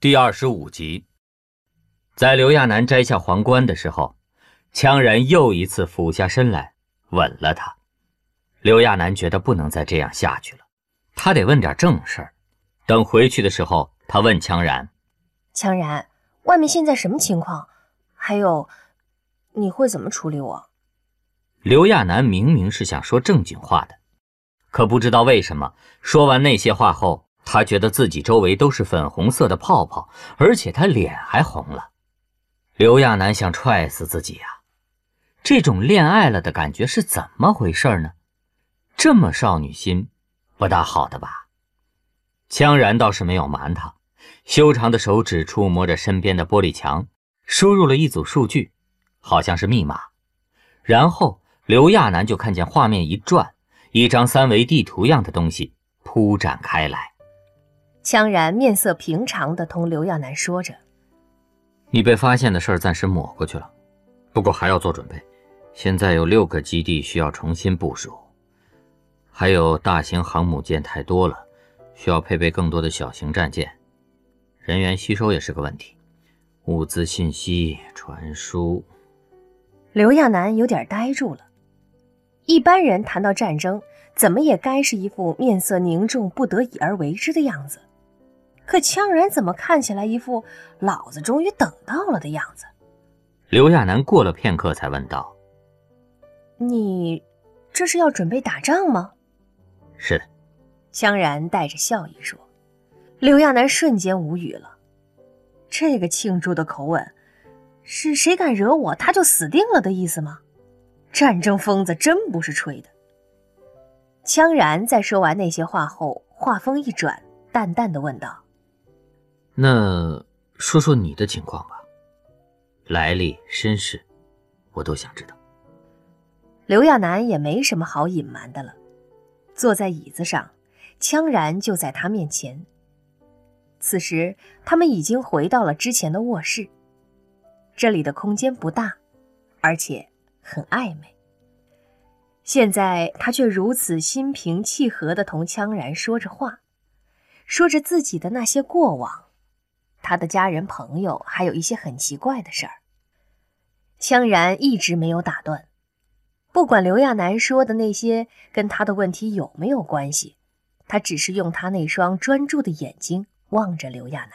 第二十五集，在刘亚楠摘下皇冠的时候，羌然又一次俯下身来吻了他。刘亚楠觉得不能再这样下去了，他得问点正事儿。等回去的时候，他问羌然：“羌然，外面现在什么情况？还有，你会怎么处理我？”刘亚楠明明是想说正经话的，可不知道为什么，说完那些话后。他觉得自己周围都是粉红色的泡泡，而且他脸还红了。刘亚楠想踹死自己呀！这种恋爱了的感觉是怎么回事呢？这么少女心，不大好的吧？羌然倒是没有瞒他，修长的手指触摸着身边的玻璃墙，输入了一组数据，好像是密码。然后刘亚楠就看见画面一转，一张三维地图样的东西铺展开来。羌然面色平常的同刘亚楠说着：“你被发现的事儿暂时抹过去了，不过还要做准备。现在有六个基地需要重新部署，还有大型航母舰太多了，需要配备更多的小型战舰。人员吸收也是个问题，物资信息传输。”刘亚楠有点呆住了。一般人谈到战争，怎么也该是一副面色凝重、不得已而为之的样子。可羌然怎么看起来一副老子终于等到了的样子？刘亚楠过了片刻才问道：“你这是要准备打仗吗？”“是的。”羌然带着笑意说。刘亚楠瞬间无语了，这个庆祝的口吻，是谁敢惹我他就死定了的意思吗？战争疯子真不是吹的。羌然在说完那些话后，话锋一转，淡淡的问道。那说说你的情况吧，来历、身世，我都想知道。刘亚楠也没什么好隐瞒的了，坐在椅子上，羌然就在他面前。此时，他们已经回到了之前的卧室。这里的空间不大，而且很暧昧。现在他却如此心平气和地同羌然说着话，说着自己的那些过往。他的家人、朋友，还有一些很奇怪的事儿。羌然一直没有打断，不管刘亚楠说的那些跟他的问题有没有关系，他只是用他那双专注的眼睛望着刘亚楠。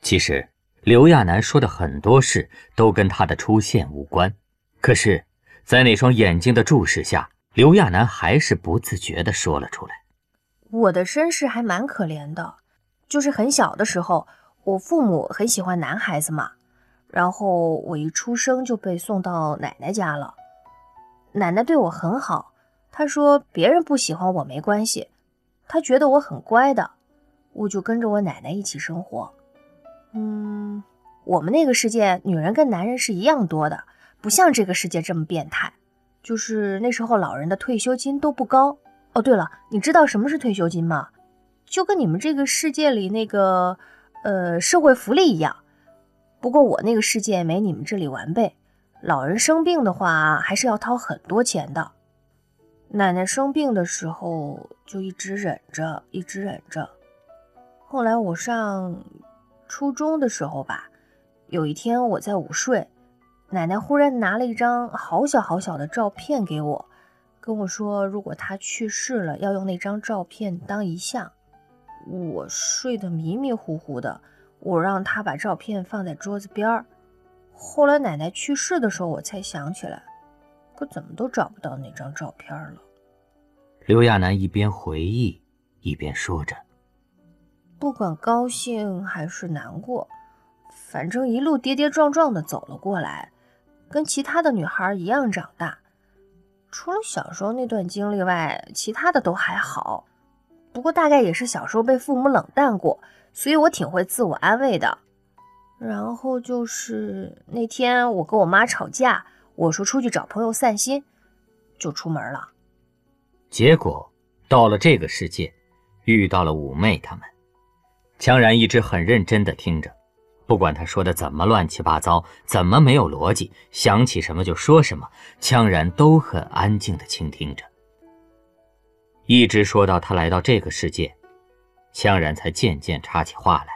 其实，刘亚楠说的很多事都跟他的出现无关，可是，在那双眼睛的注视下，刘亚楠还是不自觉地说了出来：“我的身世还蛮可怜的，就是很小的时候。”我父母很喜欢男孩子嘛，然后我一出生就被送到奶奶家了。奶奶对我很好，她说别人不喜欢我没关系，她觉得我很乖的，我就跟着我奶奶一起生活。嗯，我们那个世界女人跟男人是一样多的，不像这个世界这么变态。就是那时候老人的退休金都不高。哦，对了，你知道什么是退休金吗？就跟你们这个世界里那个。呃，社会福利一样，不过我那个世界没你们这里完备。老人生病的话，还是要掏很多钱的。奶奶生病的时候，就一直忍着，一直忍着。后来我上初中的时候吧，有一天我在午睡，奶奶忽然拿了一张好小好小的照片给我，跟我说，如果她去世了，要用那张照片当遗像。我睡得迷迷糊糊的，我让他把照片放在桌子边儿。后来奶奶去世的时候，我才想起来，可怎么都找不到那张照片了。刘亚楠一边回忆，一边说着：“不管高兴还是难过，反正一路跌跌撞撞的走了过来，跟其他的女孩一样长大。除了小时候那段经历外，其他的都还好。”不过大概也是小时候被父母冷淡过，所以我挺会自我安慰的。然后就是那天我跟我妈吵架，我说出去找朋友散心，就出门了。结果到了这个世界，遇到了五妹他们。羌然一直很认真地听着，不管他说的怎么乱七八糟，怎么没有逻辑，想起什么就说什么，羌然都很安静地倾听着。一直说到他来到这个世界，羌然才渐渐插起话来。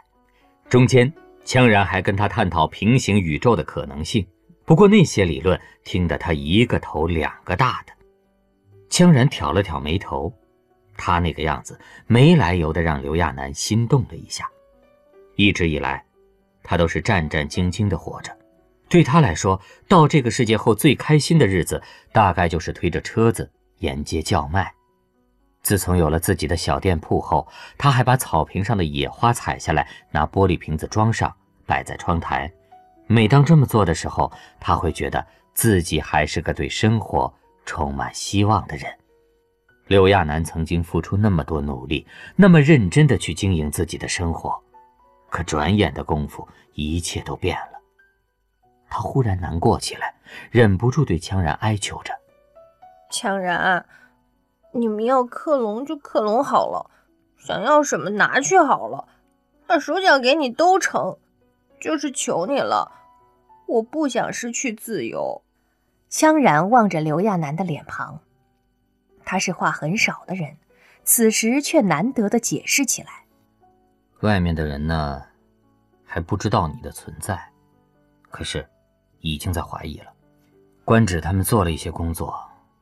中间，羌然还跟他探讨平行宇宙的可能性。不过那些理论听得他一个头两个大的。羌然挑了挑眉头，他那个样子没来由的让刘亚楠心动了一下。一直以来，他都是战战兢兢的活着。对他来说，到这个世界后最开心的日子，大概就是推着车子沿街叫卖。自从有了自己的小店铺后，他还把草坪上的野花采下来，拿玻璃瓶子装上，摆在窗台。每当这么做的时候，他会觉得自己还是个对生活充满希望的人。刘亚楠曾经付出那么多努力，那么认真的去经营自己的生活，可转眼的功夫，一切都变了。他忽然难过起来，忍不住对羌然哀求着：“羌然，你们要克隆就克隆好了，想要什么拿去好了，把手脚给你都成，就是求你了，我不想失去自由。”羌然望着刘亚楠的脸庞，他是话很少的人，此时却难得的解释起来：“外面的人呢，还不知道你的存在，可是……”已经在怀疑了，官职他们做了一些工作，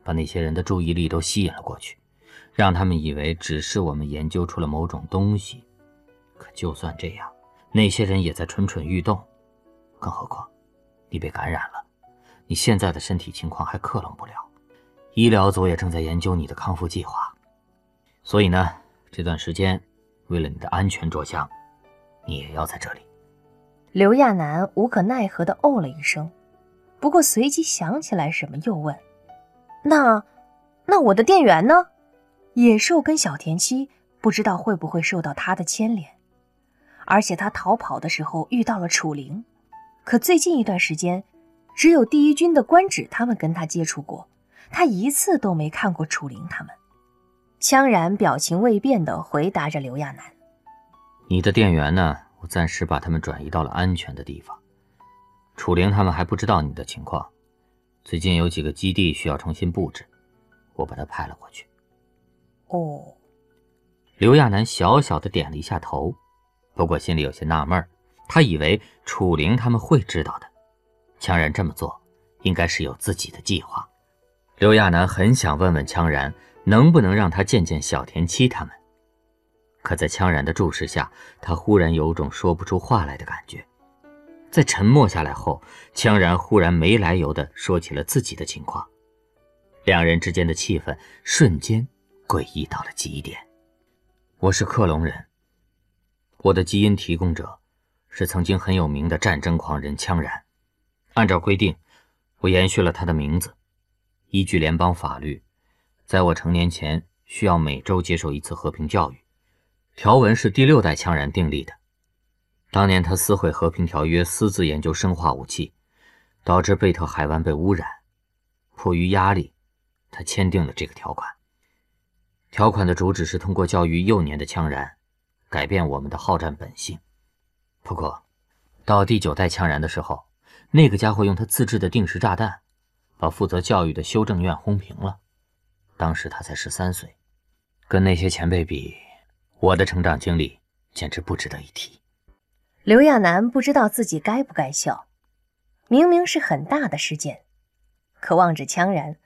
把那些人的注意力都吸引了过去，让他们以为只是我们研究出了某种东西。可就算这样，那些人也在蠢蠢欲动。更何况，你被感染了，你现在的身体情况还克隆不了，医疗组也正在研究你的康复计划。所以呢，这段时间，为了你的安全着想，你也要在这里。刘亚楠无可奈何地哦了一声，不过随即想起来什么，又问：“那，那我的店员呢？野兽跟小田七不知道会不会受到他的牵连？而且他逃跑的时候遇到了楚灵，可最近一段时间，只有第一军的官职他们跟他接触过，他一次都没看过楚灵他们。”羌然表情未变地回答着刘亚楠：“你的店员呢？”我暂时把他们转移到了安全的地方。楚灵他们还不知道你的情况，最近有几个基地需要重新布置，我把他派了过去。哦，刘亚楠小小的点了一下头，不过心里有些纳闷他以为楚灵他们会知道的。羌然这么做，应该是有自己的计划。刘亚楠很想问问羌然，能不能让他见见小田七他们。可在羌然的注视下，他忽然有种说不出话来的感觉。在沉默下来后，羌然忽然没来由地说起了自己的情况，两人之间的气氛瞬间诡异到了极点。我是克隆人，我的基因提供者是曾经很有名的战争狂人羌然。按照规定，我延续了他的名字。依据联邦法律，在我成年前需要每周接受一次和平教育。条文是第六代羌然订立的。当年他撕毁和平条约，私自研究生化武器，导致贝特海湾被污染。迫于压力，他签订了这个条款。条款的主旨是通过教育幼年的羌然，改变我们的好战本性。不过，到第九代羌然的时候，那个家伙用他自制的定时炸弹，把负责教育的修正院轰平了。当时他才十三岁，跟那些前辈比。我的成长经历简直不值得一提。刘亚楠不知道自己该不该笑，明明是很大的事件，可望着羌然，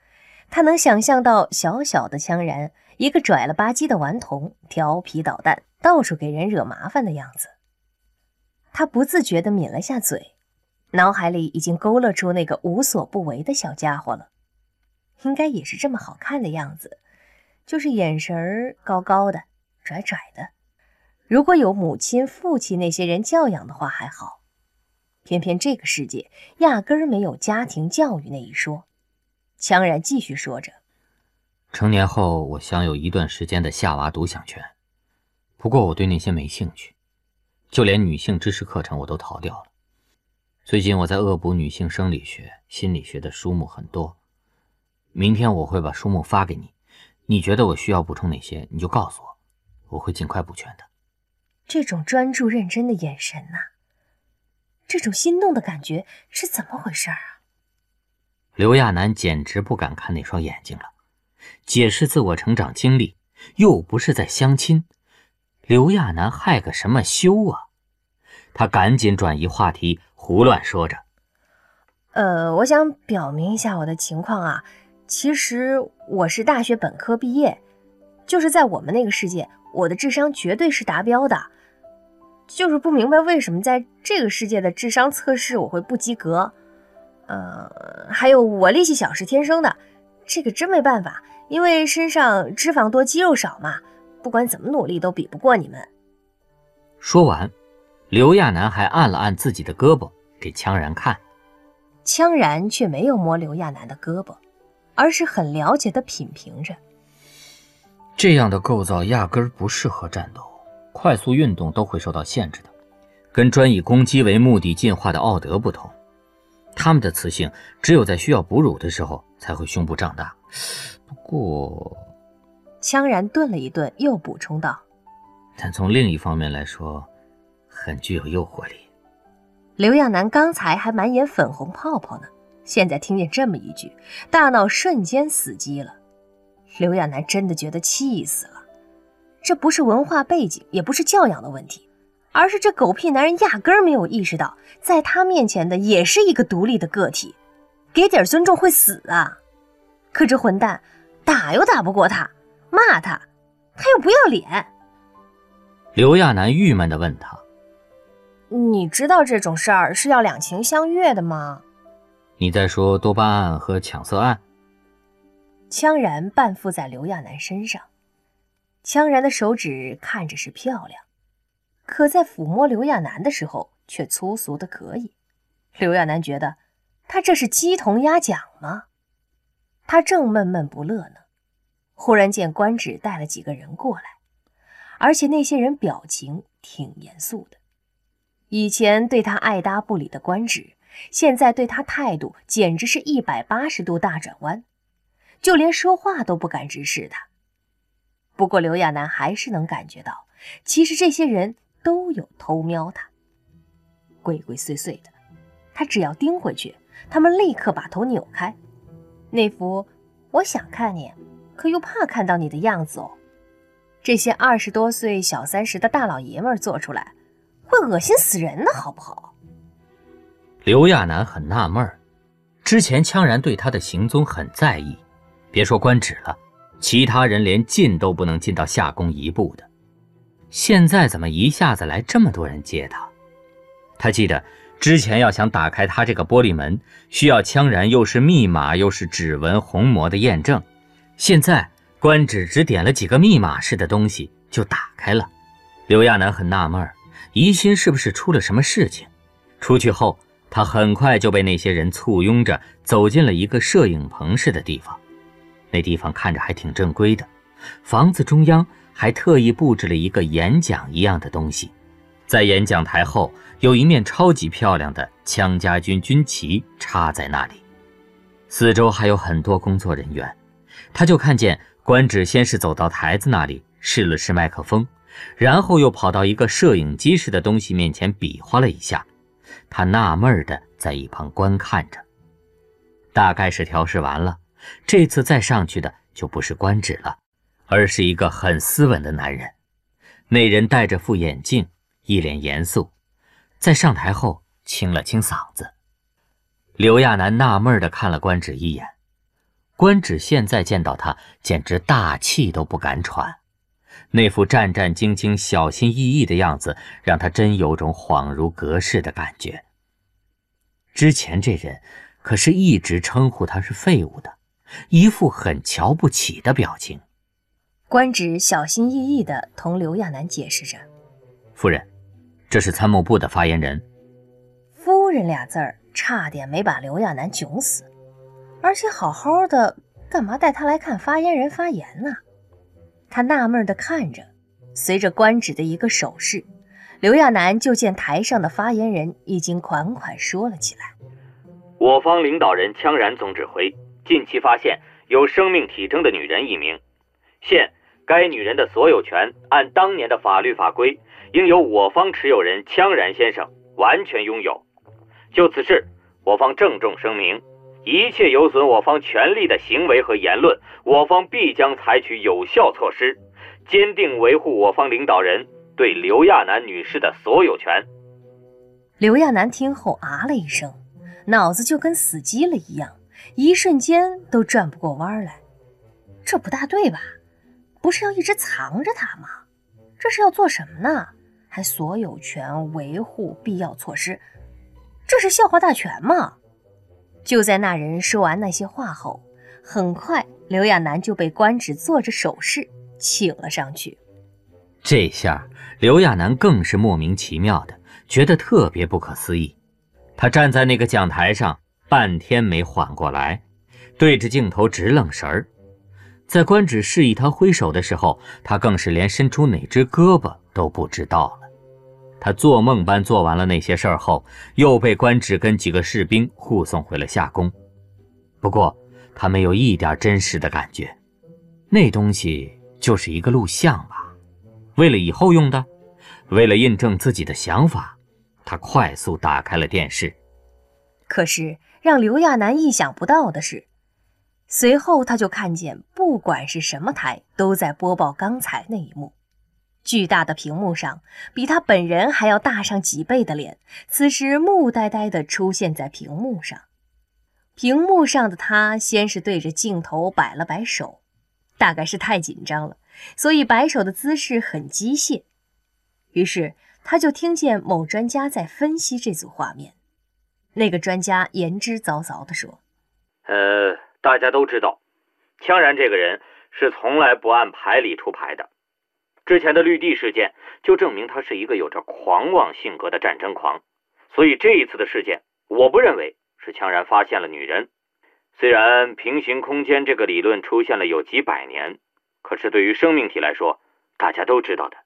他能想象到小小的羌然，一个拽了吧唧的顽童，调皮捣蛋，到处给人惹麻烦的样子。他不自觉地抿了下嘴，脑海里已经勾勒出那个无所不为的小家伙了，应该也是这么好看的样子，就是眼神儿高高的。拽拽的，如果有母亲、父亲那些人教养的话还好，偏偏这个世界压根儿没有家庭教育那一说。羌然继续说着：“成年后，我享有一段时间的夏娃独享权，不过我对那些没兴趣，就连女性知识课程我都逃掉了。最近我在恶补女性生理学、心理学的书目很多，明天我会把书目发给你，你觉得我需要补充哪些，你就告诉我。”我会尽快补全的。这种专注认真的眼神呐，这种心动的感觉是怎么回事啊？刘亚楠简直不敢看那双眼睛了。解释自我成长经历，又不是在相亲，刘亚楠害个什么羞啊？他赶紧转移话题，胡乱说着：“呃，我想表明一下我的情况啊，其实我是大学本科毕业，就是在我们那个世界，我的智商绝对是达标的，就是不明白为什么在这个世界的智商测试我会不及格。呃，还有我力气小是天生的，这个真没办法，因为身上脂肪多肌肉少嘛，不管怎么努力都比不过你们。”说完，刘亚楠还按了按自己的胳膊给羌然看，羌然却没有摸刘亚楠的胳膊，而是很了解的品评着。这样的构造压根儿不适合战斗，快速运动都会受到限制的。跟专以攻击为目的进化的奥德不同，它们的雌性只有在需要哺乳的时候才会胸部胀大。不过，羌然顿了一顿，又补充道。但从另一方面来说，很具有诱惑力。刘亚楠刚才还满眼粉红泡泡呢，现在听见这么一句，大脑瞬间死机了。刘亚楠真的觉得气死了。这不是文化背景，也不是教养的问题，而是这狗屁男人压根儿没有意识到，在他面前的也是一个独立的个体，给点尊重会死啊！可这混蛋，打又打不过他，骂他，他又不要脸。刘亚楠郁闷地问他：“你知道这种事儿是要两情相悦的吗？”你在说多巴胺和抢色案？羌然半附在刘亚楠身上，羌然的手指看着是漂亮，可在抚摸刘亚楠的时候却粗俗的可以。刘亚楠觉得他这是鸡同鸭讲吗？他正闷闷不乐呢，忽然见官职带了几个人过来。而且那些人表情挺严肃的，以前对他爱搭不理的官职，现在对他态度简直是一百八十度大转弯，就连说话都不敢直视他。不过刘亚楠还是能感觉到，其实这些人都有偷瞄他，鬼鬼祟祟的。他只要盯回去，他们立刻把头扭开，那副我想看你，可又怕看到你的样子哦。这些二十多岁、小三十的大老爷们儿做出来，会恶心死人的，好不好？刘亚楠很纳闷儿，之前羌然对他的行踪很在意，别说官职了，其他人连进都不能进到夏宫一步的，现在怎么一下子来这么多人接他？他记得之前要想打开他这个玻璃门，需要羌然又是密码又是指纹虹膜的验证，现在。官职只点了几个密码式的东西就打开了，刘亚楠很纳闷疑心是不是出了什么事情。出去后，他很快就被那些人簇拥着走进了一个摄影棚似的地方。那地方看着还挺正规的，房子中央还特意布置了一个演讲一样的东西，在演讲台后有一面超级漂亮的羌家军军旗插在那里，四周还有很多工作人员，他就看见。官职先是走到台子那里试了试麦克风，然后又跑到一个摄影机似的东西面前比划了一下。他纳闷的在一旁观看着，大概是调试完了，这次再上去的就不是官职了，而是一个很斯文的男人。那人戴着副眼镜，一脸严肃，在上台后清了清嗓子。刘亚楠纳闷的看了官职一眼。官职现在见到他，简直大气都不敢喘，那副战战兢兢、小心翼翼的样子，让他真有种恍如隔世的感觉。之前这人可是一直称呼他是废物的，一副很瞧不起的表情。官职小心翼翼地同刘亚楠解释着：“夫人，这是参谋部的发言人。”“夫人”俩字儿差点没把刘亚楠窘死。而且好好的，干嘛带他来看发言人发言呢？他纳闷地看着，随着官职的一个手势，刘亚楠就见台上的发言人已经款款说了起来：“我方领导人羌然总指挥，近期发现有生命体征的女人一名，现该女人的所有权按当年的法律法规，应由我方持有人羌然先生完全拥有。就此事，我方郑重声明。”一切有损我方权利的行为和言论，我方必将采取有效措施，坚定维护我方领导人对刘亚楠女士的所有权。刘亚楠听后啊了一声，脑子就跟死机了一样，一瞬间都转不过弯来。这不大对吧？不是要一直藏着他吗？这是要做什么呢？还所有权维护必要措施，这是笑话大全吗？就在那人说完那些话后，很快刘亚楠就被官职做着手势请了上去。这下刘亚楠更是莫名其妙的。觉得特别不可思议，他站在那个讲台上半天没缓过来，对着镜头直愣神儿。在官职示意他挥手的时候，他更是连伸出哪只胳膊都不知道了。他做梦般做完了那些事儿后，又被官职跟几个士兵护送回了夏宫。不过他没有一点真实的感觉，那东西就是一个录像吧？为了以后用的，为了印证自己的想法。他快速打开了电视，可是让刘亚楠意想不到的是，随后他就看见，不管是什么台，都在播报刚才那一幕。巨大的屏幕上，比他本人还要大上几倍的脸，此时木呆呆地出现在屏幕上。屏幕上的他先是对着镜头摆了摆手，大概是太紧张了，所以摆手的姿势很机械。于是。他就听见某专家在分析这组画面，那个专家言之凿凿地说：“呃，大家都知道，羌然这个人是从来不按牌理出牌的。之前的绿地事件就证明他是一个有着狂妄性格的战争狂。所以这一次的事件，我不认为是羌然发现了女人。虽然平行空间这个理论出现了有几百年，可是对于生命体来说，大家都知道的。”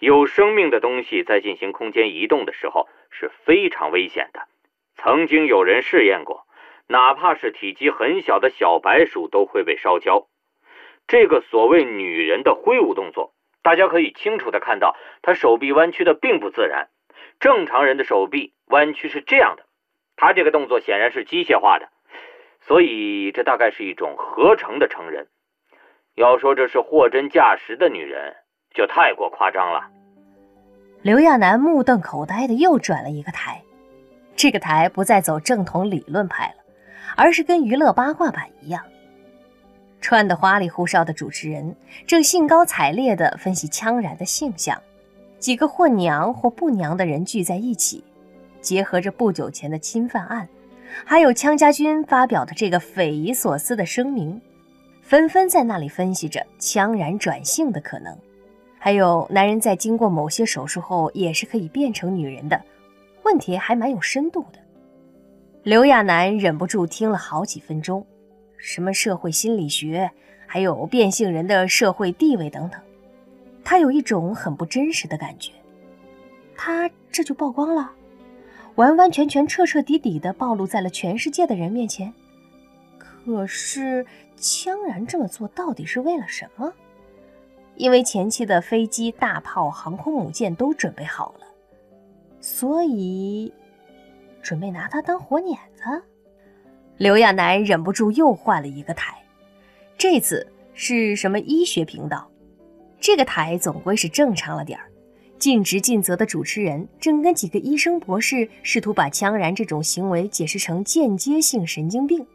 有生命的东西在进行空间移动的时候是非常危险的。曾经有人试验过，哪怕是体积很小的小白鼠都会被烧焦。这个所谓女人的挥舞动作，大家可以清楚的看到，她手臂弯曲的并不自然。正常人的手臂弯曲是这样的，她这个动作显然是机械化的，所以这大概是一种合成的成人。要说这是货真价实的女人。就太过夸张了。刘亚楠目瞪口呆的又转了一个台，这个台不再走正统理论派了，而是跟娱乐八卦版一样，穿得花里胡哨的主持人正兴高采烈地分析羌然的性向。几个或娘或不娘的人聚在一起，结合着不久前的侵犯案，还有羌家军发表的这个匪夷所思的声明，纷纷在那里分析着羌然转性的可能。还有男人在经过某些手术后也是可以变成女人的，问题还蛮有深度的。刘亚楠忍不住听了好几分钟，什么社会心理学，还有变性人的社会地位等等，他有一种很不真实的感觉。他这就曝光了，完完全全、彻彻底底的暴露在了全世界的人面前。可是羌然这么做到底是为了什么？因为前期的飞机、大炮、航空母舰都准备好了，所以准备拿他当活碾子。刘亚楠忍不住又换了一个台，这次是什么医学频道？这个台总归是正常了点儿，尽职尽责的主持人正跟几个医生博士试图把羌然这种行为解释成间接性神经病，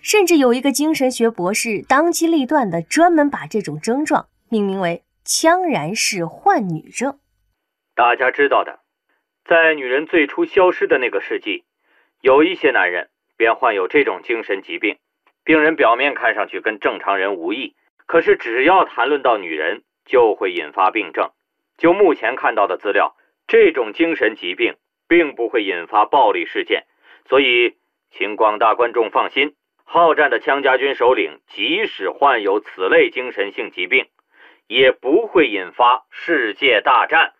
甚至有一个精神学博士当机立断的专门把这种症状。命名为“羌然氏幻女症”。大家知道的，在女人最初消失的那个世纪，有一些男人便患有这种精神疾病。病人表面看上去跟正常人无异，可是只要谈论到女人，就会引发病症。就目前看到的资料，这种精神疾病并不会引发暴力事件。所以，请广大观众放心，好战的羌家军首领即使患有此类精神性疾病。也不会引发世界大战。